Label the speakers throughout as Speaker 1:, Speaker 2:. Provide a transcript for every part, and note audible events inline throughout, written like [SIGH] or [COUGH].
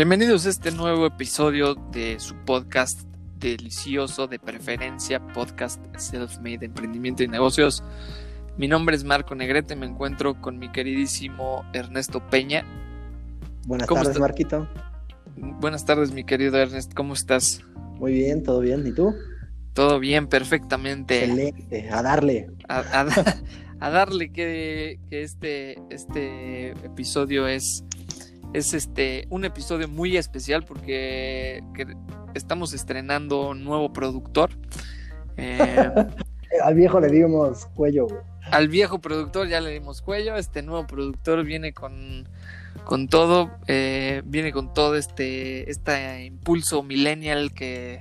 Speaker 1: Bienvenidos a este nuevo episodio de su podcast delicioso de preferencia, podcast Self-Made Emprendimiento y Negocios. Mi nombre es Marco Negrete, me encuentro con mi queridísimo Ernesto Peña.
Speaker 2: Buenas tardes, Marquito.
Speaker 1: Buenas tardes, mi querido Ernest, ¿cómo estás?
Speaker 2: Muy bien, todo bien, ¿y tú?
Speaker 1: Todo bien, perfectamente.
Speaker 2: Excelente, a darle.
Speaker 1: A, [LAUGHS] darle que, que este, este episodio es es este un episodio muy especial porque estamos estrenando un nuevo productor.
Speaker 2: Eh, [LAUGHS] al viejo le dimos cuello,
Speaker 1: Al viejo productor ya le dimos cuello. Este nuevo productor viene con, con todo, eh, viene con todo este, este impulso millennial que,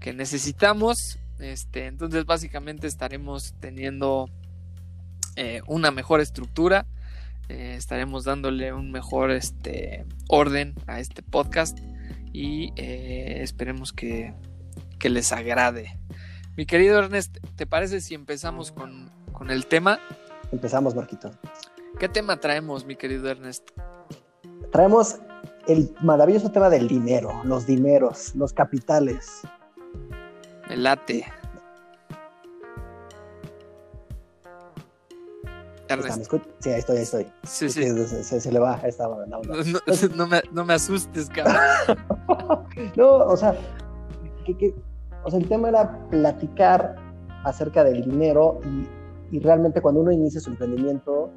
Speaker 1: que necesitamos. Este, entonces básicamente estaremos teniendo eh, una mejor estructura eh, estaremos dándole un mejor este, orden a este podcast y eh, esperemos que, les agrade. Mi querido Ernest, ¿te parece si empezamos con, con el tema?
Speaker 2: Empezamos, Marquito.
Speaker 1: ¿Qué tema traemos, mi querido Ernest?
Speaker 2: Traemos el maravilloso tema del dinero, los dineros, los capitales.
Speaker 1: El late.
Speaker 2: Sí, ahí estoy, ahí estoy.
Speaker 1: Sí, sí.
Speaker 2: Se, le va esta
Speaker 1: no, no, me, no me asustes, cabrón. [LAUGHS]
Speaker 2: no, o sea, o sea, el tema era platicar acerca del dinero y, y, realmente cuando uno inicia su emprendimiento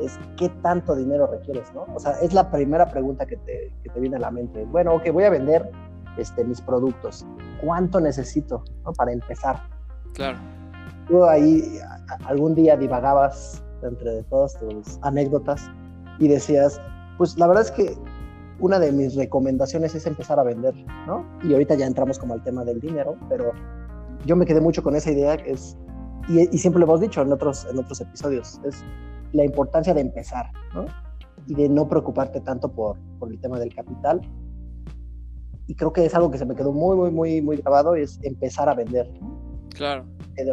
Speaker 2: es qué tanto dinero requieres, ¿no? O sea, es la primera pregunta que te, que te viene a la mente. Bueno, ok, voy a vender este, mis productos. ¿Cuánto necesito para empezar?
Speaker 1: Claro.
Speaker 2: Tú ahí algún día divagabas entre todas tus anécdotas y decías, pues la verdad es que una de mis recomendaciones es empezar a vender, ¿no? Y ahorita ya entramos como al tema del dinero, pero yo me quedé mucho con esa idea que es, y, siempre lo hemos dicho en otros, en otros episodios, es la importancia de empezar, ¿no? Y de no preocuparte tanto por, por el tema del capital. Y creo que es algo que se me quedó muy, muy, muy, muy grabado, es empezar a vender.
Speaker 1: Claro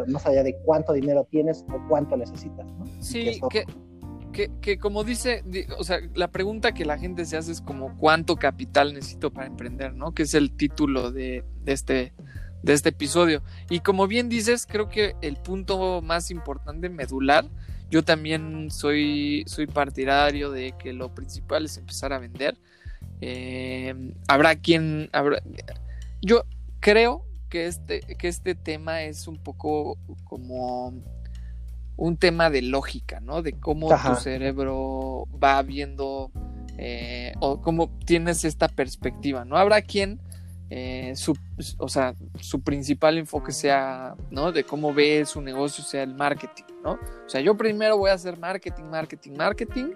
Speaker 2: más allá de cuánto dinero tienes o cuánto necesitas. ¿no?
Speaker 1: Sí, que, que, como dice, o sea, la pregunta que la gente se hace es como cuánto capital necesito para emprender, ¿no? Que es el título de, este, de este episodio. Y como bien dices, creo que el punto más importante, medular, yo también soy, soy partidario de que lo principal es empezar a vender. Eh, habrá quien, habrá, yo creo que este, que este tema es un poco como un tema de lógica, ¿no? De cómo tu cerebro va viendo eh, o cómo tienes esta perspectiva, ¿no? Habrá quien, eh, su, o sea, su principal enfoque sea, ¿no? De cómo ve su negocio sea el marketing, ¿no? O sea, yo primero voy a hacer marketing, marketing, marketing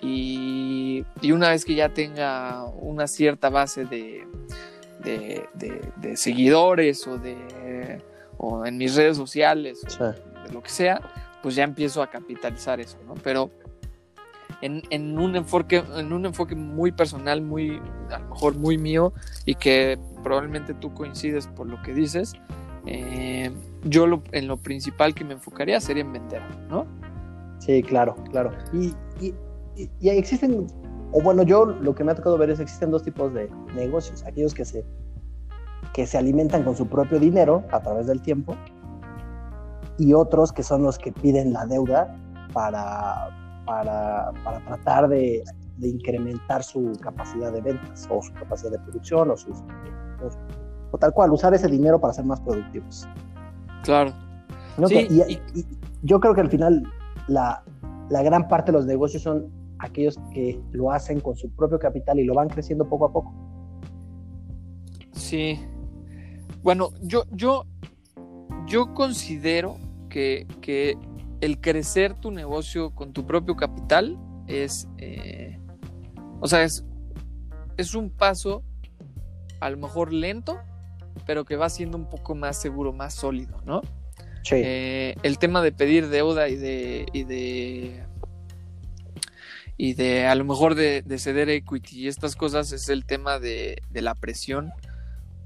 Speaker 1: y, y una vez que ya tenga una cierta base de, de, seguidores o de o en mis redes sociales o de lo que sea, pues ya empiezo a capitalizar eso, ¿no? Pero en, un enfoque, en un enfoque muy personal, muy, a lo mejor muy mío, y que probablemente tú coincides por lo que dices, eh, yo en lo principal que me enfocaría sería en vender, ¿no?
Speaker 2: Sí, claro, claro. Y, y, y existen o bueno, yo lo que me ha tocado ver es que existen dos tipos de negocios, aquellos que se, que se alimentan con su propio dinero a través del tiempo y otros que son los que piden la deuda para, para, tratar de, incrementar su capacidad de ventas o su capacidad de producción o, sus, o, tal cual, usar ese dinero para ser más productivos.
Speaker 1: Claro.
Speaker 2: y, yo creo que al final la, la gran parte de los negocios son aquellos que lo hacen con su propio capital y lo van creciendo poco a poco.
Speaker 1: Sí. Bueno, yo, yo, yo considero que, el crecer tu negocio con tu propio capital es, eh, o sea, es, es un paso a lo mejor lento, pero que va siendo un poco más seguro, más sólido, ¿no?
Speaker 2: Sí.
Speaker 1: Eh, el tema de pedir deuda y de, y de y de a lo mejor de, ceder equity y estas cosas es el tema de, la presión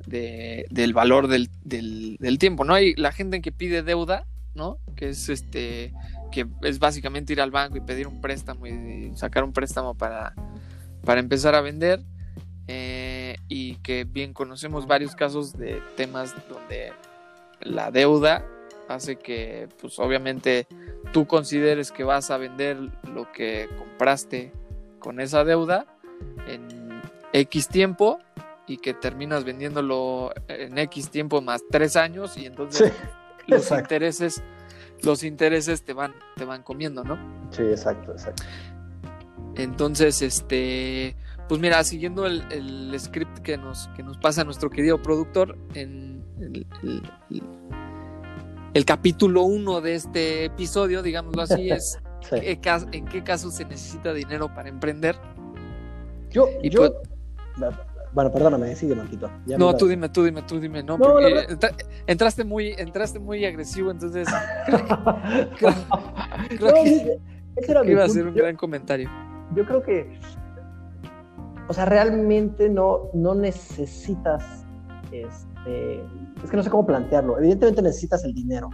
Speaker 1: de, del valor del, del, tiempo, ¿no? Hay la gente que pide deuda, ¿no? Que es este, que es básicamente ir al banco y pedir un préstamo y sacar un préstamo para, para empezar a vender. eh, y que bien conocemos varios casos de temas donde la deuda hace que, pues obviamente, tú consideres que vas a vender lo que compraste con esa deuda en X tiempo y que terminas vendiéndolo en X tiempo más tres años y entonces los intereses los intereses te van te van comiendo, ¿no?
Speaker 2: Sí, exacto, exacto.
Speaker 1: Entonces, este, pues mira, siguiendo el, script que nos, que nos pasa nuestro querido productor, en el, capítulo 1 de este episodio, digámoslo así, [LAUGHS] es en qué caso se necesita dinero para emprender.
Speaker 2: Yo, yo pues bueno, perdóname, sigue, Marquito.
Speaker 1: no, tú dime, tú dime, tú dime. No, porque entraste muy, entraste muy agresivo, entonces [LAUGHS] creo, que, iba a ser un gran comentario.
Speaker 2: Yo creo que, o sea, realmente no, no necesitas, este, es que no sé cómo plantearlo. Evidentemente necesitas el dinero.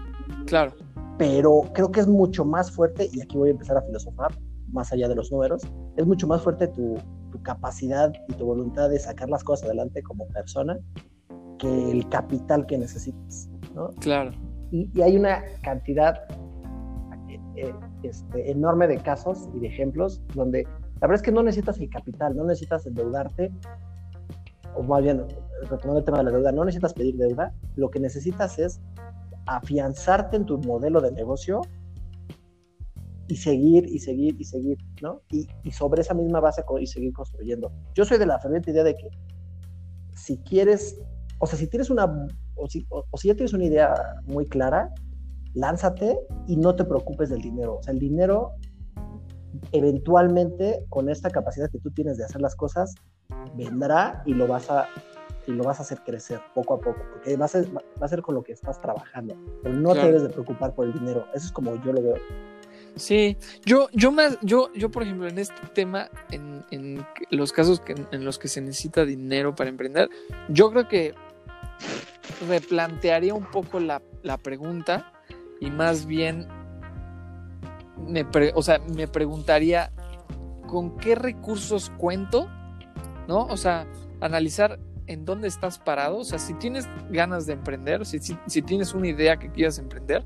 Speaker 1: Claro.
Speaker 2: Pero creo que es mucho más fuerte, y aquí voy a empezar a filosofar, más allá de los números, es mucho más fuerte tu, tu capacidad y tu voluntad de sacar las cosas adelante como persona que el capital que necesitas, ¿no?
Speaker 1: Claro.
Speaker 2: Y, hay una cantidad eh, eh, este, enorme de casos y de ejemplos donde la verdad es que no necesitas el capital, no necesitas endeudarte, o más bien, retomando el tema de la deuda, no necesitas pedir deuda, lo que necesitas es afianzarte en tu modelo de negocio y seguir y seguir y seguir, ¿no? Y, sobre esa misma base y seguir construyendo. Yo soy de la ferviente idea de que si quieres, o sea, si tienes una, o si, ya tienes una idea muy clara, lánzate y no te preocupes del dinero. O sea, el dinero eventualmente con esta capacidad que tú tienes de hacer las cosas vendrá y lo vas a y lo vas a hacer crecer poco a poco, porque va a ser, va a ser con lo que estás trabajando, pero no te debes de preocupar por el dinero, eso es como yo lo veo.
Speaker 1: Sí, yo, yo más, yo, yo por ejemplo, en este tema, en, en los casos que, en los que se necesita dinero para emprender, yo creo que replantearía un poco la, la pregunta y más bien me, o sea, me preguntaría con qué recursos cuento, ¿no? O sea, analizar en dónde estás parado, o sea, si tienes ganas de emprender, si, si, si tienes una idea que quieras emprender,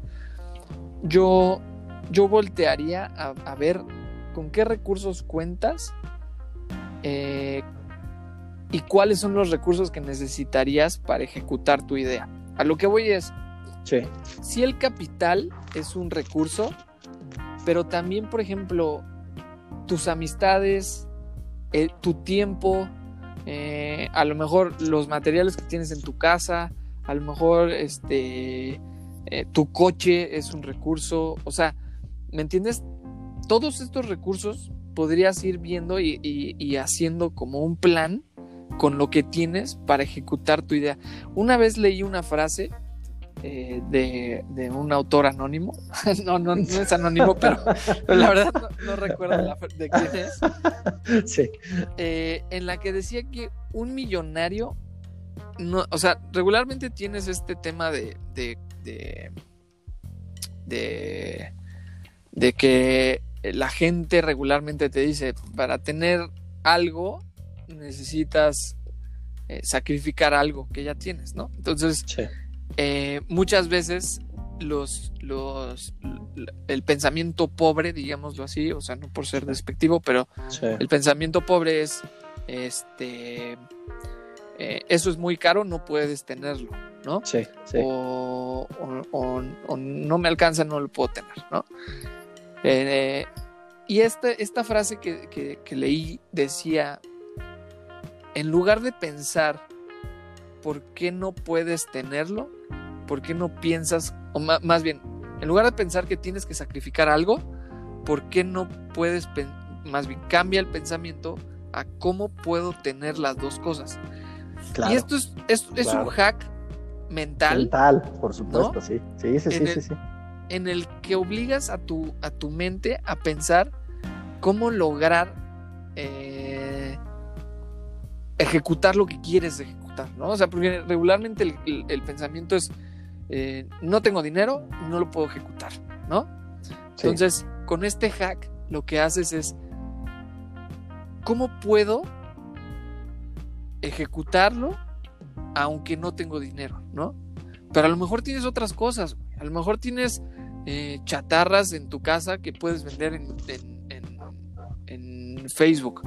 Speaker 1: yo yo voltearía a, ver con qué recursos cuentas eh, y cuáles son los recursos que necesitarías para ejecutar tu idea. A lo que voy es, si el capital es un recurso, pero también, por ejemplo, tus amistades, eh, tu tiempo, eh, a lo mejor los materiales que tienes en tu casa, a lo mejor este, tu coche es un recurso, o sea, ¿Me entiendes? Todos estos recursos podrías ir viendo y, haciendo como un plan con lo que tienes para ejecutar tu idea. Una vez leí una frase eh, de, un autor anónimo. [LAUGHS] no, no, no es anónimo, [LAUGHS] pero, la verdad no, recuerdo de quién es. [LAUGHS]
Speaker 2: Sí.
Speaker 1: Eh, en la que decía que un millonario, no, o sea, regularmente tienes este tema de, de, de de que la gente regularmente te dice, para tener algo necesitas eh, sacrificar algo que ya tienes, ¿no? Entonces, eh, muchas veces los, los, el pensamiento pobre, digámoslo así, o sea, no por ser despectivo, pero el pensamiento pobre es, este, eh, eso es muy caro, no puedes tenerlo, ¿no?
Speaker 2: Sí,
Speaker 1: O, o, no me alcanza, no lo puedo tener, ¿no? Eh, y esta, esta frase que, leí decía, en lugar de pensar por qué no puedes tenerlo, por qué no piensas, o más, bien, en lugar de pensar que tienes que sacrificar algo, ¿por qué no puedes, más bien, cambia el pensamiento a cómo puedo tener las dos cosas? y esto es, es, un hack mental.
Speaker 2: Mental, por supuesto, sí. Sí, sí, sí, sí
Speaker 1: en el que obligas a tu, a tu mente a pensar cómo lograr eh, ejecutar lo que quieres ejecutar, ¿no? O sea, porque regularmente el, pensamiento es, eh, no tengo dinero, no lo puedo ejecutar, ¿no? Entonces, con este hack, lo que haces es, ¿cómo puedo ejecutarlo aunque no tengo dinero, ¿no? Pero a lo mejor tienes otras cosas, a lo mejor tienes eh, chatarras en tu casa que puedes vender en, en, Facebook.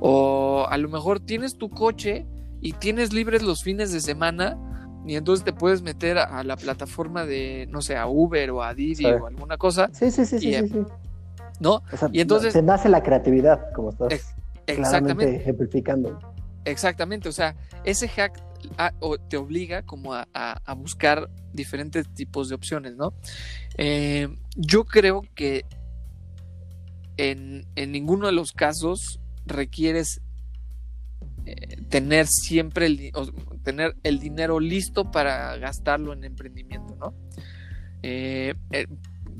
Speaker 1: O a lo mejor tienes tu coche y tienes libres los fines de semana y entonces te puedes meter a, la plataforma de, no sé, a Uber o a Didi o alguna cosa.
Speaker 2: Sí, sí, sí, sí, sí,
Speaker 1: ¿No? y entonces...
Speaker 2: Se nace la creatividad, como estás exactamente ejemplificando.
Speaker 1: Exactamente, o sea, ese hack te obliga como a, buscar diferentes tipos de opciones, ¿no? Eh, yo creo que en, ninguno de los casos requieres eh, tener siempre el, tener el dinero listo para gastarlo en emprendimiento, ¿no? Eh,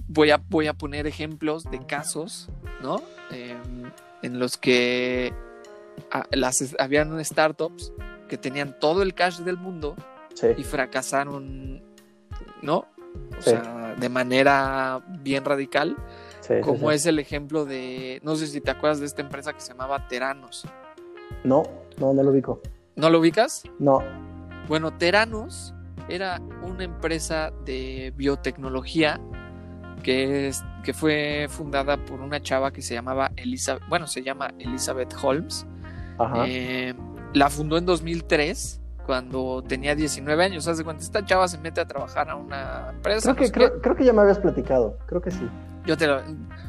Speaker 1: voy, a, voy a poner ejemplos de casos, ¿no? en los que las, habían startups que tenían todo el cash del mundo y fracasaron, ¿no? O sea, de manera bien radical, como es el ejemplo de, no sé si te acuerdas de esta empresa que se llamaba Teranos.
Speaker 2: No, no, no lo ubico.
Speaker 1: ¿No lo ubicas?
Speaker 2: No.
Speaker 1: Bueno, Teranos era una empresa de biotecnología que, es, que fue fundada por una chava que se llamaba Elizabeth, bueno, se llama Elizabeth Holmes. Eh, la fundó en 2003 cuando tenía 19 años. ¿Sabes cuánto esta chava se mete a trabajar a una empresa?
Speaker 2: Creo que, creo, que ya me habías platicado, creo que sí.
Speaker 1: Yo te lo...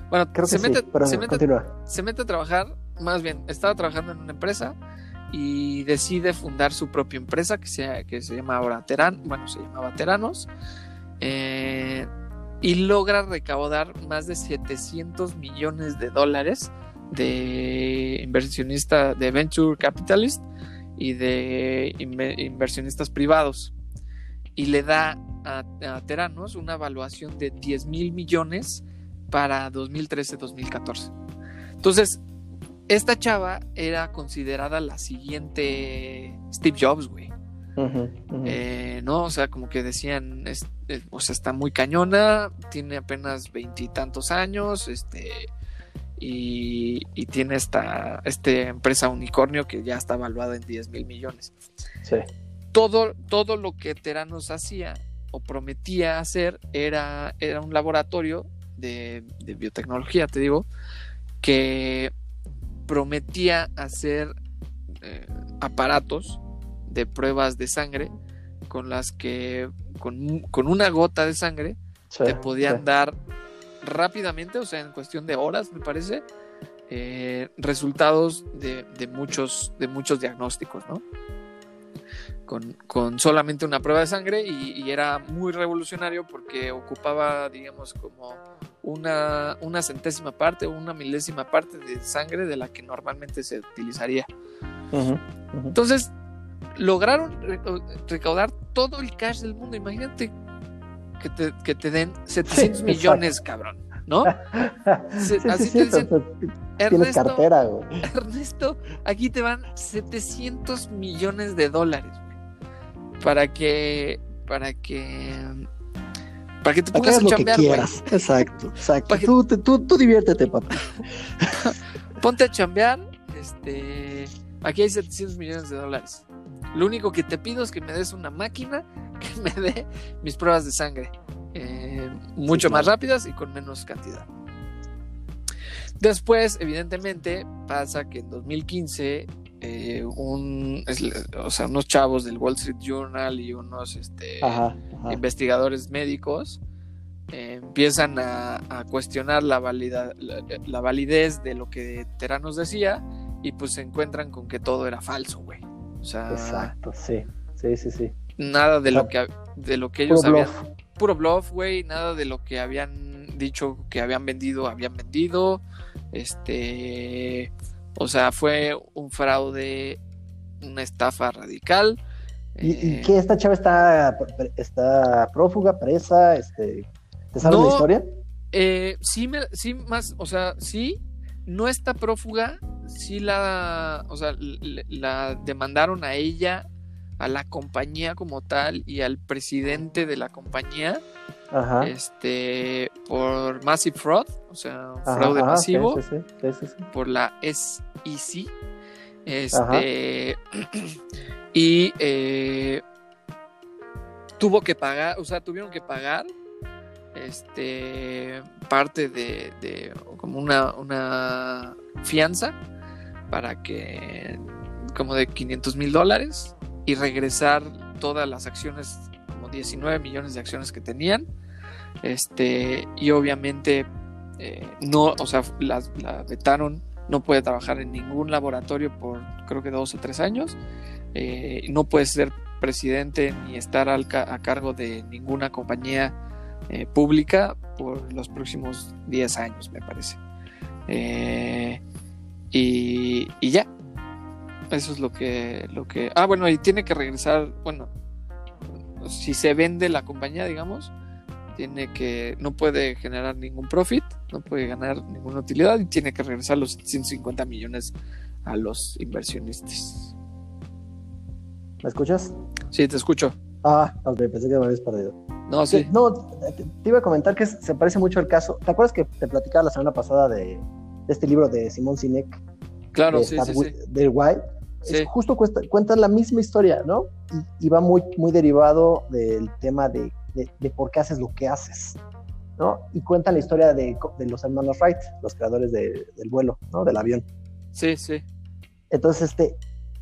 Speaker 1: Bueno, creo se, mete, se, mete, se mete a trabajar, más bien, estaba trabajando en una empresa y decide fundar su propia empresa que se, que se llama ahora Teran, bueno, se llamaba Teranos. Eh, y logra recaudar más de 700 millones de dólares de inversionista, de venture capitalist y de inversionistas privados. Y le da a, Teranos una evaluación de 10 mil millones para 2013-2014. Entonces, esta chava era considerada la siguiente Steve Jobs, güey. Eh, no, o sea, como que decían, o sea, está muy cañona, tiene apenas veintitantos años, este, y, tiene esta, este empresa unicornio que ya está evaluada en 10 mil millones. Todo, todo lo que Teranos hacía o prometía hacer era, era un laboratorio de, biotecnología, te digo, que prometía hacer eh, aparatos de pruebas de sangre con las que con, una gota de sangre te podían dar rápidamente, o sea, en cuestión de horas, me parece, eh, resultados de, muchos, de muchos diagnósticos, ¿no? Con, solamente una prueba de sangre y, era muy revolucionario porque ocupaba, digamos, como una, una centésima parte o una milésima parte de sangre de la que normalmente se utilizaría. Entonces, lograron recaudar todo el cash del mundo. Imagínate que te, que te den 700 millones, cabrón, ¿no? [LAUGHS]
Speaker 2: así te dicen, Ernesto, cartera,
Speaker 1: Ernesto, aquí te van 700 millones de dólares, Para que, para que, para que te pongas a chambear, güey.
Speaker 2: Exacto, exacto. tú, tú, tú diviértete, papá. [LAUGHS]
Speaker 1: Ponte a chambear, este, aquí hay 700 millones de dólares. Lo único que te pido es que me des una máquina que me dé mis pruebas de sangre eh, mucho más rápidas y con menos cantidad. Después, evidentemente, pasa que en 2015 eh, un, o sea, unos chavos del Wall Street Journal y unos este, investigadores médicos eh, empiezan a, cuestionar la, la, validez de lo que Teranos decía y pues se encuentran con que todo era falso, güey.
Speaker 2: Exacto, sí. Sí, sí, sí.
Speaker 1: Nada de lo que de lo que ellos habían puro bluff, güey, nada de lo que habían dicho que habían vendido, habían vendido. Este, o sea, fue un fraude, una estafa radical.
Speaker 2: ¿Y, eh, que esta chava está, está prófuga, presa? Este, ¿Te sabes la historia?
Speaker 1: Eh, sí, me, sí, más, o sea, sí, no está prófuga, sí la, o sea, la demandaron a ella, a la compañía como tal y al presidente de la compañía, este, por massive fraud, o sea, fraude masivo, por la SEC. Este. [CLEARS THROAT] y eh, tuvo que pagar, o sea, tuvieron que pagar este parte de, de como una, una fianza para que como de 500 mil dólares y regresar todas las acciones, como 19 millones de acciones que tenían. Este, y obviamente eh, no, o sea, la, vetaron, no puede trabajar en ningún laboratorio por creo que dos o tres años, eh, no puede ser presidente ni estar al, a cargo de ninguna compañía eh, pública por los próximos 10 años, me parece. y, y ya, eso es lo que, lo que. Ah, bueno, y tiene que regresar. Bueno, si se vende la compañía, digamos, tiene que. No puede generar ningún profit, no puede ganar ninguna utilidad y tiene que regresar los 150 millones a los inversionistas.
Speaker 2: ¿Me escuchas?
Speaker 1: Sí, te escucho.
Speaker 2: Ah, ok, pensé que me habías perdido.
Speaker 1: No, sí.
Speaker 2: No, te, iba a comentar que se parece mucho al caso. ¿Te acuerdas que te platicaba la semana pasada de, este libro de Simón Sinek?
Speaker 1: Claro, sí, sí,
Speaker 2: sí. Del White justo cuentan la misma historia, ¿no? Y, va muy, muy derivado del tema de, por qué haces lo que haces, ¿no? Y cuentan la historia de, los hermanos Wright, los creadores del vuelo, ¿no? Del avión.
Speaker 1: Sí, sí.
Speaker 2: Entonces, este,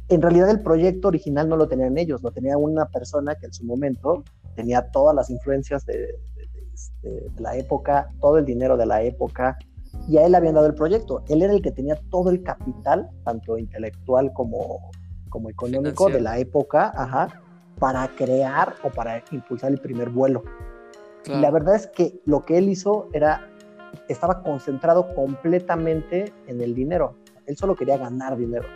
Speaker 2: en realidad el proyecto original no lo tenían ellos, lo tenía una persona que en su momento tenía todas las influencias de, este, la época, todo el dinero de la época, y a él le habían dado el proyecto. Él era el que tenía todo el capital, tanto intelectual como, como económico de la época, ajá, para crear o para impulsar el primer vuelo. Y la verdad es que lo que él hizo era, estaba concentrado completamente en el dinero. Él solo quería ganar dinero.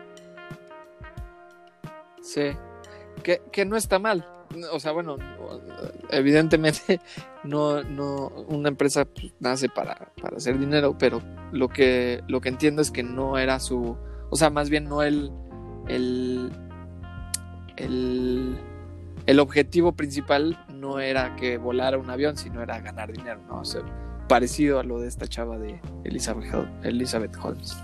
Speaker 1: Sí, que, que no está mal o sea, bueno, evidentemente [LAUGHS] no, no, una empresa pues, nace para, para, hacer dinero, pero lo que, lo que entiendo es que no era su, o sea, más bien no el, el, el, el objetivo principal no era que volara un avión, sino era ganar dinero, ¿no? Parecido a lo de esta chava de Elizabeth, Elizabeth Holmes.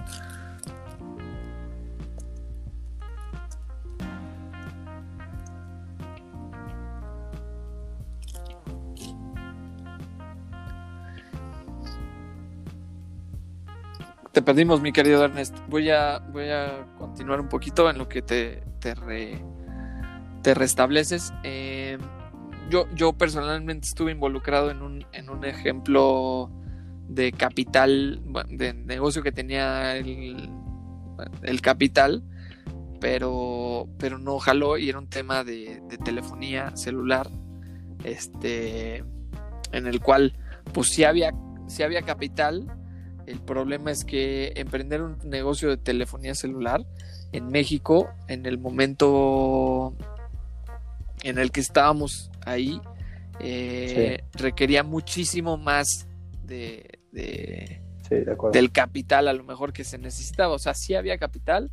Speaker 1: te perdimos, mi querido Ernest. Voy a, voy a continuar un poquito en lo que te, te, te restableces. Eh, yo, yo personalmente estuve involucrado en un, en un ejemplo de capital, de negocio que tenía el, el capital, pero, pero no jaló y era un tema de, telefonía celular, este, en el cual pues sí había, sí había capital, el problema es que emprender un negocio de telefonía celular en México, en el momento en el que estábamos ahí, eh, requería muchísimo más de, del capital a lo mejor que se necesitaba. O sea, sí había capital,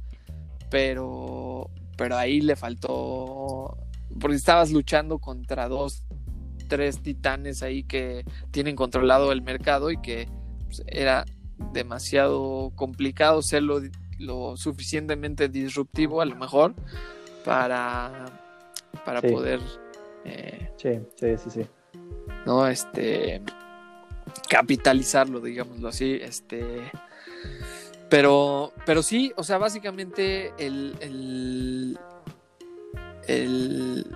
Speaker 1: pero, pero ahí le faltó, porque estabas luchando contra dos, tres titanes ahí que tienen controlado el mercado y que pues, era demasiado complicado ser lo, suficientemente disruptivo a lo mejor para, para poder
Speaker 2: eh, sí, sí, sí, sí.
Speaker 1: no este capitalizarlo digámoslo así este pero pero sí o sea básicamente el, el, el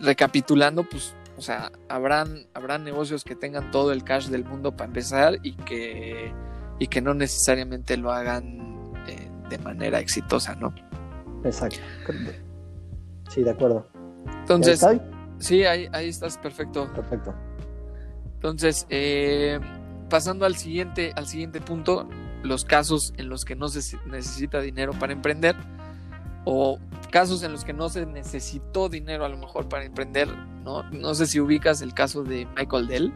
Speaker 1: recapitulando pues o sea, habrán, habrán negocios que tengan todo el cash del mundo para empezar y que y que no necesariamente lo hagan eh, de manera exitosa, ¿no?
Speaker 2: Exacto. Sí, de acuerdo.
Speaker 1: Entonces, sí, ahí, ahí estás perfecto.
Speaker 2: Perfecto.
Speaker 1: Entonces, eh, pasando al siguiente, al siguiente punto, los casos en los que no se necesita dinero para emprender o casos en los que no se necesitó dinero a lo mejor para emprender, ¿no? No sé si ubicas el caso de Michael Dell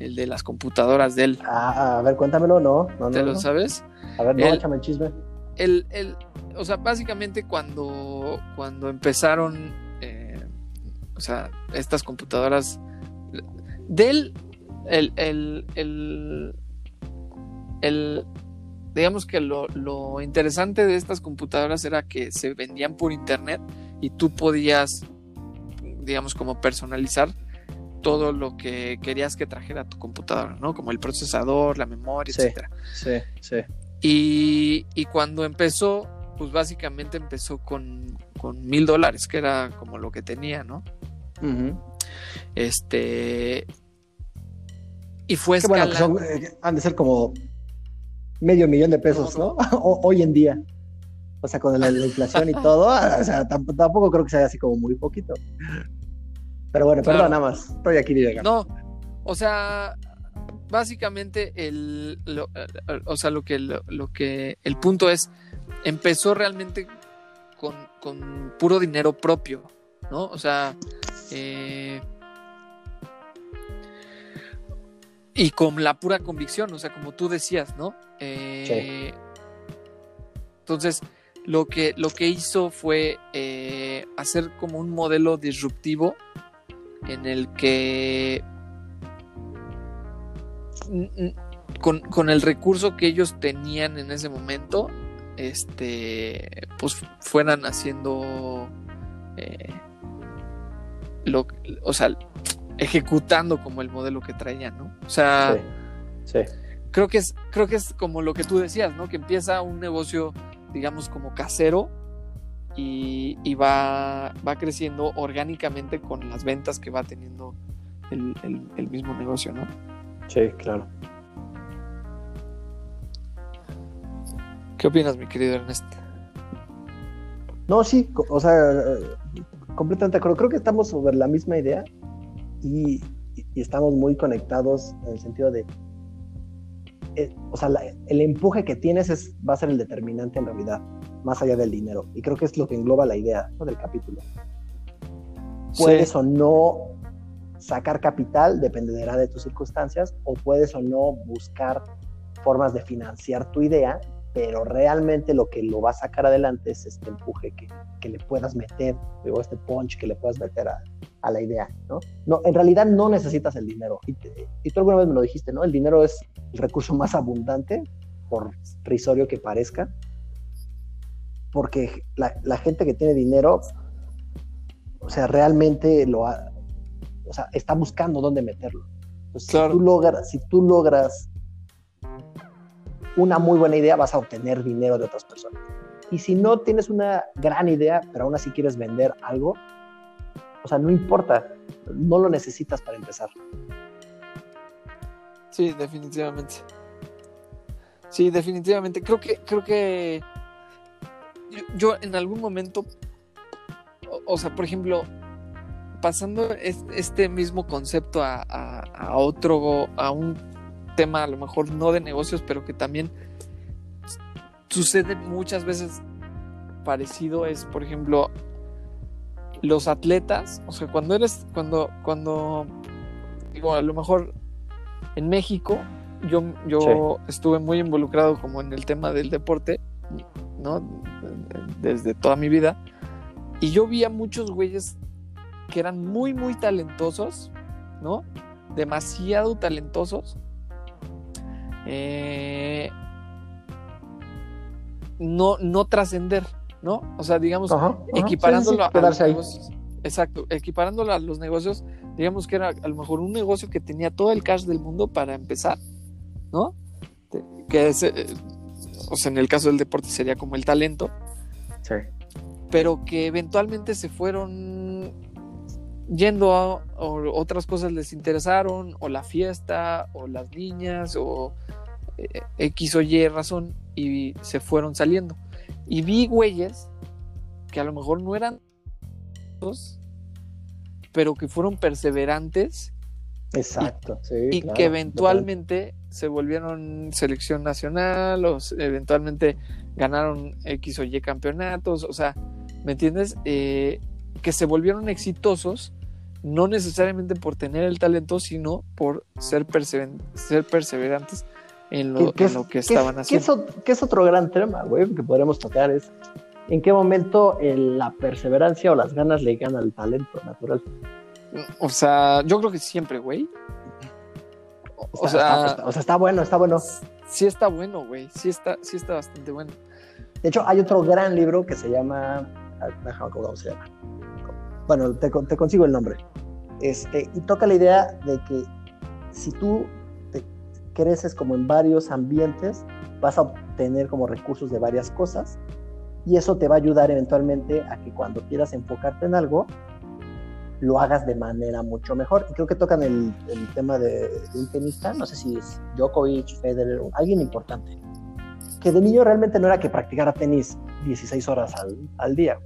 Speaker 1: el de las computadoras de él.
Speaker 2: Ah, a ver, cuéntamelo, no. no
Speaker 1: ¿Te lo sabes?
Speaker 2: A ver, no, échame el chisme.
Speaker 1: El, el, o sea, básicamente cuando, cuando empezaron, o sea, estas computadoras, Dell, el, el, el, el, digamos que lo, lo, interesante de estas computadoras era que se vendían por internet y tú podías, digamos, como personalizar todo lo que querías que trajera tu computadora, ¿no? Como el procesador, la memoria,
Speaker 2: sí,
Speaker 1: etcétera.
Speaker 2: Sí, sí.
Speaker 1: Y, y, cuando empezó, pues básicamente empezó con, con mil dólares, que era como lo que tenía, ¿no?
Speaker 2: Uh -huh.
Speaker 1: Este. Y fue
Speaker 2: Qué bueno, que son, eh, han de ser como medio millón de pesos, ¿no? [LAUGHS] Hoy en día. O sea, con la, la inflación y todo, o sea, tampoco, tampoco creo que sea así como muy poquito. Pero bueno, claro. perdón, nada más. Estoy aquí
Speaker 1: No, o sea, básicamente el, lo, o sea, lo que, lo, lo, que, el punto es, empezó realmente con, con puro dinero propio, ¿no? O sea, eh, y con la pura convicción, o sea, como tú decías, ¿no? Eh. Entonces, lo que, lo que hizo fue eh, hacer como un modelo disruptivo en el que con, con, el recurso que ellos tenían en ese momento, este, pues fueran haciendo, eh, lo, o sea, ejecutando como el modelo que traían, ¿no? O sea,
Speaker 2: sí, sí.
Speaker 1: creo que es, creo que es como lo que tú decías, ¿no? Que empieza un negocio, digamos, como casero, y, y va, va, creciendo orgánicamente con las ventas que va teniendo el, el, el, mismo negocio, ¿no?
Speaker 2: Sí, claro.
Speaker 1: ¿Qué opinas, mi querido Ernesto?
Speaker 2: No, sí, o sea, completamente de acuerdo. Creo que estamos sobre la misma idea y, y estamos muy conectados en el sentido de, eh, o sea, la, el empuje que tienes es, va a ser el determinante en realidad más allá del dinero. Y creo que es lo que engloba la idea ¿no? del capítulo. Puedes sí. o no sacar capital, dependerá de tus circunstancias, o puedes o no buscar formas de financiar tu idea, pero realmente lo que lo va a sacar adelante es este empuje que, que le puedas meter, o este punch que le puedas meter a, a la idea, ¿no? ¿no? En realidad no necesitas el dinero. Y, te, y tú alguna vez me lo dijiste, ¿no? El dinero es el recurso más abundante, por risorio que parezca, porque la, la, gente que tiene dinero, o sea, realmente lo ha, o sea, está buscando dónde meterlo. Entonces, claro. si, tú logras, si tú logras una muy buena idea, vas a obtener dinero de otras personas. Y si no tienes una gran idea, pero aún así quieres vender algo, o sea, no importa, no lo necesitas para empezar.
Speaker 1: Sí, definitivamente. Sí, definitivamente. Creo que, creo que yo en algún momento, o, o sea, por ejemplo, pasando este mismo concepto a, a, a, otro, a un tema a lo mejor no de negocios, pero que también sucede muchas veces parecido es, por ejemplo, los atletas, o sea, cuando eres, cuando, cuando, digo, a lo mejor en México, yo, yo sí. estuve muy involucrado como en el tema del deporte, ¿no? Desde toda mi vida. Y yo vi a muchos güeyes que eran muy, muy talentosos, ¿no? Demasiado talentosos. Eh, no, no trascender, ¿no? O sea, digamos, ajá, ajá, equiparándolo sí, sí, a los negocios. Exacto, equiparándolo a los negocios, digamos que era a lo mejor un negocio que tenía todo el cash del mundo para empezar, ¿no? Que es, eh, o sea, en el caso del deporte sería como el talento.
Speaker 2: Sí.
Speaker 1: Pero que eventualmente se fueron yendo a o otras cosas les interesaron, o la fiesta, o las niñas, o X o Y razón, y se fueron saliendo. Y vi güeyes que a lo mejor no eran pero que fueron perseverantes.
Speaker 2: Exacto,
Speaker 1: y,
Speaker 2: sí,
Speaker 1: y
Speaker 2: claro,
Speaker 1: que eventualmente se volvieron selección nacional o eventualmente ganaron X o Y campeonatos, o sea, ¿me entiendes? Eh, que se volvieron exitosos no necesariamente por tener el talento, sino por ser, persever ser perseverantes en lo,
Speaker 2: ¿Qué,
Speaker 1: en lo que estaban
Speaker 2: ¿qué
Speaker 1: haciendo.
Speaker 2: Es, ¿Qué es otro gran tema, güey, que podremos tocar? Es en qué momento el, la perseverancia o las ganas le ganan al talento natural.
Speaker 1: O sea, yo creo que siempre, güey.
Speaker 2: O, o, sea, está, o, sea, está bueno, está bueno.
Speaker 1: sí está bueno, güey. Sí está, sí está bastante bueno.
Speaker 2: De hecho, hay otro gran libro que se llama. Déjame cómo se llama. Bueno, te, te consigo el nombre. Este, y toca la idea de que si tú creces como en varios ambientes, vas a obtener como recursos de varias cosas. Y eso te va a ayudar eventualmente a que cuando quieras enfocarte en algo, lo hagas de manera mucho mejor. Y creo que tocan el, el tema de, de un tenista, no sé si es Djokovic, Federer, alguien importante, que de niño realmente no era que practicara tenis 16 horas al, al día.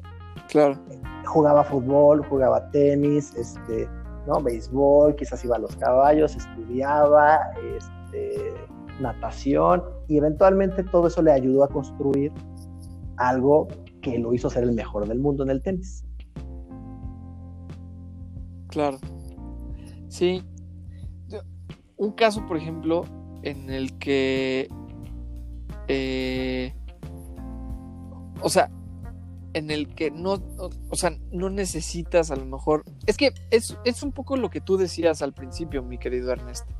Speaker 1: Claro.
Speaker 2: Jugaba fútbol, jugaba tenis, este, ¿no? béisbol, quizás iba a los caballos, estudiaba, este, natación, y eventualmente todo eso le ayudó a construir algo que lo hizo ser el mejor del mundo en el tenis.
Speaker 1: Claro. Sí. Un caso, por ejemplo, en el que. eh, o sea, en el que no. O sea, no necesitas a lo mejor. Es que es, es un poco lo que tú decías al principio, mi querido Ernesto.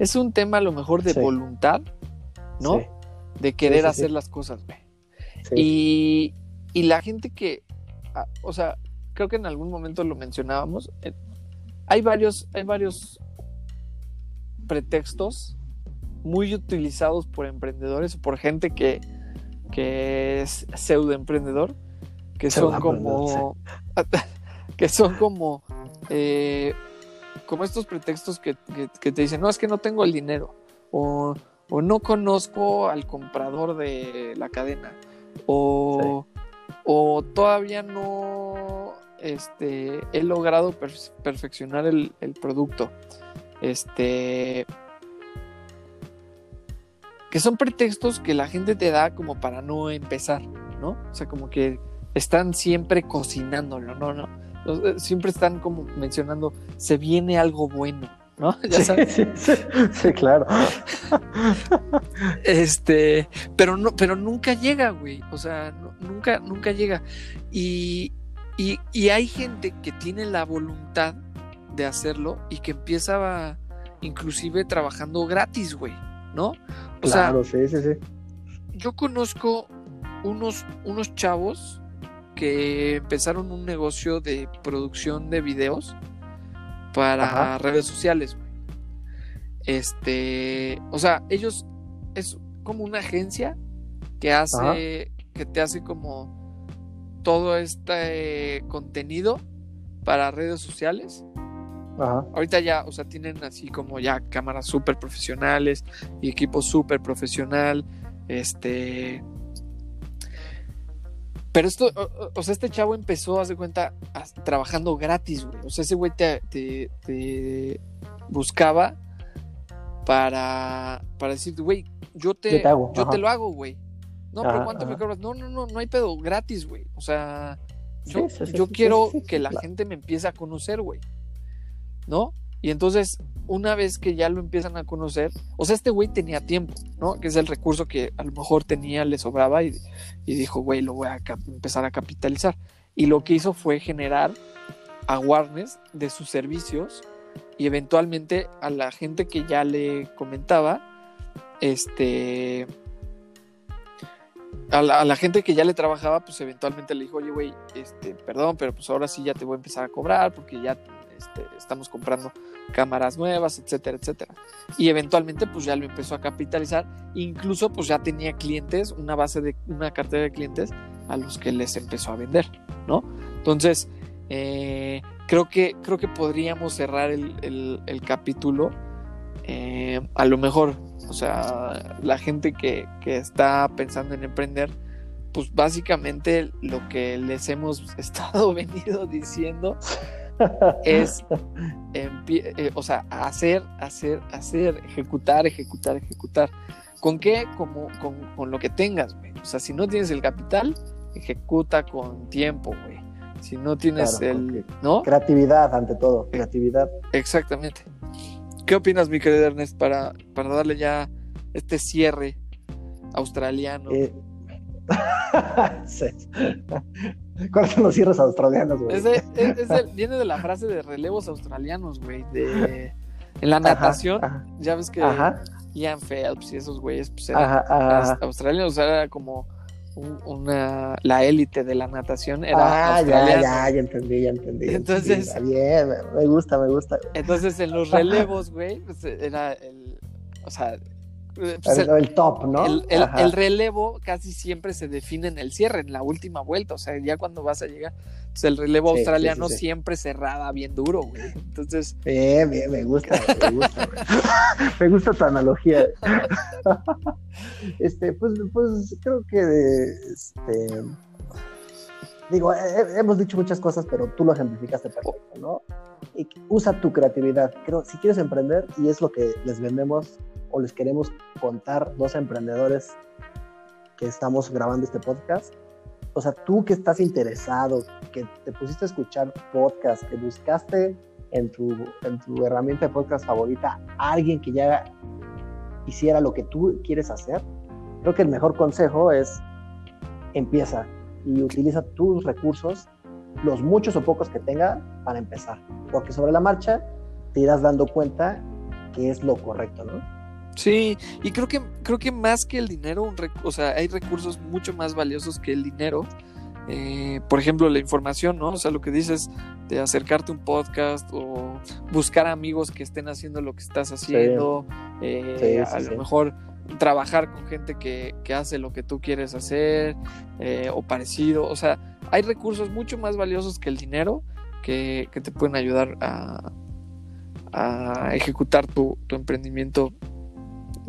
Speaker 1: Es un tema a lo mejor de
Speaker 2: Sí.
Speaker 1: voluntad, ¿no?
Speaker 2: Sí,
Speaker 1: De querer
Speaker 2: sí,
Speaker 1: hacer las cosas, güey. Y, y la gente que, ah, o sea, creo que en algún momento lo mencionábamos, eh, hay varios, hay varios pretextos muy utilizados por emprendedores o por gente que, que es pseudoemprendedor, que son como, [LAUGHS] que son como, eh, como estos pretextos que, que- que te dicen, no, es que no tengo el dinero, o, o no conozco al comprador de la cadena, o, o todavía no este, he logrado per- perfeccionar el, el producto. Este. Que son pretextos que la gente te da como para no empezar, ¿no? O sea, como que están siempre cocinándolo, ¿no? no Siempre están como mencionando, se viene algo bueno, ¿no? [LAUGHS] Ya
Speaker 2: Sí,
Speaker 1: sabes.
Speaker 2: sí, sí, sí, claro. [LAUGHS]
Speaker 1: Este, pero no, pero nunca llega, güey. O sea, no- nunca, nunca llega. Y, y, y hay gente que tiene la voluntad de hacerlo y que empieza a- inclusive trabajando gratis, güey, ¿no? O sea,
Speaker 2: Claro, sí, sí, sí.
Speaker 1: yo conozco unos, unos chavos que empezaron un negocio de producción de videos para
Speaker 2: Ajá.
Speaker 1: redes sociales, güey. Este, o sea, ellos es como una agencia que hace,
Speaker 2: Ajá.
Speaker 1: que te hace como todo este contenido para redes sociales.
Speaker 2: Ajá.
Speaker 1: Ahorita ya, o sea, tienen así como ya cámaras súper profesionales y equipo súper profesional. Este. Pero esto, o, sea, este chavo empezó, haz de cuenta, a- trabajando gratis, güey. O sea, ese güey te, te- te buscaba para, para decirte, güey, yo te,
Speaker 2: Yo te hago,
Speaker 1: yo
Speaker 2: ajá.
Speaker 1: te lo hago, güey. No, pero
Speaker 2: Ajá,
Speaker 1: ¿cuánto me cobras? No, no, no, no hay pedo, gratis, güey. O sea, yo,
Speaker 2: Sí, sí, sí,
Speaker 1: yo
Speaker 2: sí,
Speaker 1: quiero que la gente me empiece a conocer, güey. ¿No? Y entonces, una vez que ya lo empiezan a conocer, o sea, este güey tenía tiempo, ¿no? Que es el recurso que a lo mejor tenía, le sobraba y, y dijo, güey, lo voy a empezar a capitalizar. Y lo que hizo fue generar awareness de sus servicios y eventualmente a la gente que ya le comentaba, este, a la, a la gente que ya le trabajaba, pues eventualmente le dijo, oye, güey, este, perdón, pero pues ahora sí ya te voy a empezar a cobrar porque ya este, estamos comprando cámaras nuevas, etcétera, etcétera. Y eventualmente pues ya lo empezó a capitalizar, incluso pues ya tenía clientes, una base de, una cartera de clientes a los que les empezó a vender, ¿no? Entonces, eh, creo, que, creo que podríamos cerrar el, el- el capítulo, eh, a lo mejor, o sea, la gente que, que está pensando en emprender, pues básicamente lo que les hemos [LAUGHS] estado venido diciendo es eh, o sea, hacer, hacer, hacer, ejecutar, ejecutar, ejecutar. ¿Con qué? Como, con, con lo que tengas, güey. O sea, si no tienes el capital, ejecuta con tiempo, güey. Si no tienes
Speaker 2: Claro,
Speaker 1: el. ¿no?
Speaker 2: Creatividad ante todo, creatividad.
Speaker 1: Exactamente. ¿Qué opinas, mi querido Ernest, para, para darle ya este cierre australiano?
Speaker 2: Eh, [LAUGHS] sí. [LAUGHS] ¿Cuáles son los cierres australianos, güey?
Speaker 1: Es de- es- es del- [LAUGHS] viene de la frase de relevos australianos, güey. De, en la natación,
Speaker 2: ajá,
Speaker 1: ya ves que
Speaker 2: Ajá,
Speaker 1: Ian Phelps y esos güeyes pues eran australianos, o sea, era como una la élite de la natación era
Speaker 2: ah, ya, ya, ya entendí, ya entendí.
Speaker 1: Entonces,
Speaker 2: bien, me gusta, me gusta.
Speaker 1: Entonces en los relevos, güey, pues era el, o sea,
Speaker 2: pues el, top, ¿no?
Speaker 1: El, relevo casi siempre se define en el cierre, en la última vuelta. O sea, ya cuando vas a llegar, pues el relevo australiano siempre cerrada bien duro, güey. Entonces.
Speaker 2: Bien, bien, me gusta, me gusta, [LAUGHS] me gusta tu analogía. [LAUGHS] este, pues, pues creo que este. Digo, hemos dicho muchas cosas, pero tú lo ejemplificaste perfecto, ¿no? Y usa tu creatividad. Creo, si quieres emprender, y es lo que les vendemos o les queremos contar dos emprendedores que estamos grabando este podcast. O sea, tú que estás interesado, que te pusiste a escuchar podcast, que buscaste en tu, en tu herramienta de podcast favorita alguien que ya hiciera lo que tú quieres hacer, creo que el mejor consejo es empieza y utiliza tus recursos, los muchos o pocos que tenga, para empezar. Porque sobre la marcha te irás dando cuenta que es lo correcto, ¿no?
Speaker 1: Sí, y creo que, creo que más que el dinero, o sea, hay recursos mucho más valiosos que el dinero. Eh, por ejemplo, la información, ¿no? O sea, lo que dices de acercarte a un podcast o buscar amigos que estén haciendo lo que estás haciendo, eh, a lo mejor trabajar con gente que, hace lo que tú quieres hacer eh, o parecido. O sea, hay recursos mucho más valiosos que el dinero que, te pueden ayudar a, a ejecutar tu, tu emprendimiento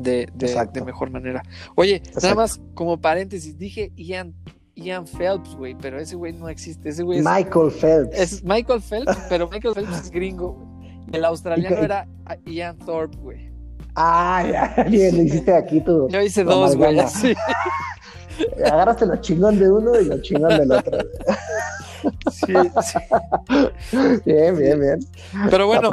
Speaker 1: de, de, mejor manera. Oye, nada más como paréntesis, dije Ian, Ian Phelps, güey, pero ese güey no existe. Ese güey es,
Speaker 2: Michael Phelps.
Speaker 1: Es Michael Phelps, [LAUGHS] pero Michael Phelps es gringo, Y el australiano era Ian Thorpe, güey.
Speaker 2: Ah, ya, bien, [LAUGHS] hiciste aquí tú.
Speaker 1: Yo hice dos, güey, sí. [LAUGHS]
Speaker 2: Agarraste lo chingón de uno y lo chingón del otro.
Speaker 1: Sí, sí. [LAUGHS]
Speaker 2: Bien, bien, bien.
Speaker 1: Pero bueno,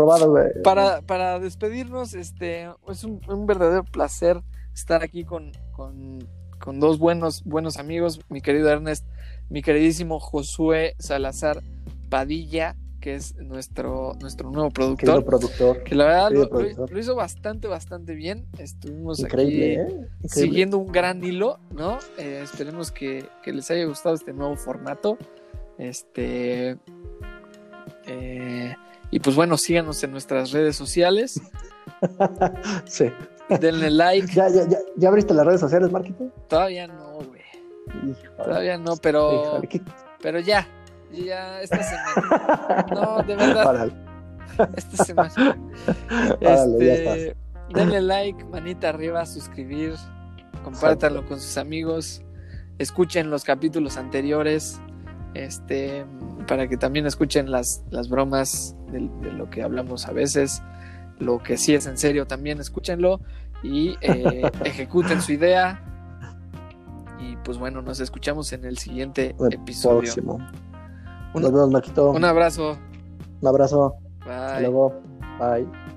Speaker 1: para, para despedirnos, este, es un, verdadero placer estar aquí con, con, dos buenos, buenos amigos, mi querido Ernest, mi queridísimo Josué Salazar Padilla, que es nuestro, nuestro nuevo productor.
Speaker 2: productor.
Speaker 1: Que la verdad lo, hizo bastante, bastante bien. Estuvimos aquí ¿eh? siguiendo un gran hilo, ¿no? Eh, esperemos que, que, les haya gustado este nuevo formato. Este. Eh, y pues bueno, síganos en nuestras redes sociales. [LAUGHS]
Speaker 2: sí.
Speaker 1: Denle like.
Speaker 2: ¿Ya, ya, ya, abriste las redes sociales, Marquito?
Speaker 1: Todavía no, güey. Todavía no, pero. Pero ya. Ya esta semana. No, de verdad. Esta semana. [LAUGHS] Este, denle like, manita arriba, suscribir, compártanlo con sus amigos, escuchen los capítulos anteriores este, para que también escuchen las, las bromas de, lo que hablamos a veces, lo que sí es en serio también escúchenlo y eh, [LAUGHS] ejecuten su idea. Y pues bueno, nos escuchamos en el siguiente episodio.
Speaker 2: Un, nos vemos,
Speaker 1: Un abrazo.
Speaker 2: Un abrazo.
Speaker 1: Bye.
Speaker 2: Hasta luego. Bye.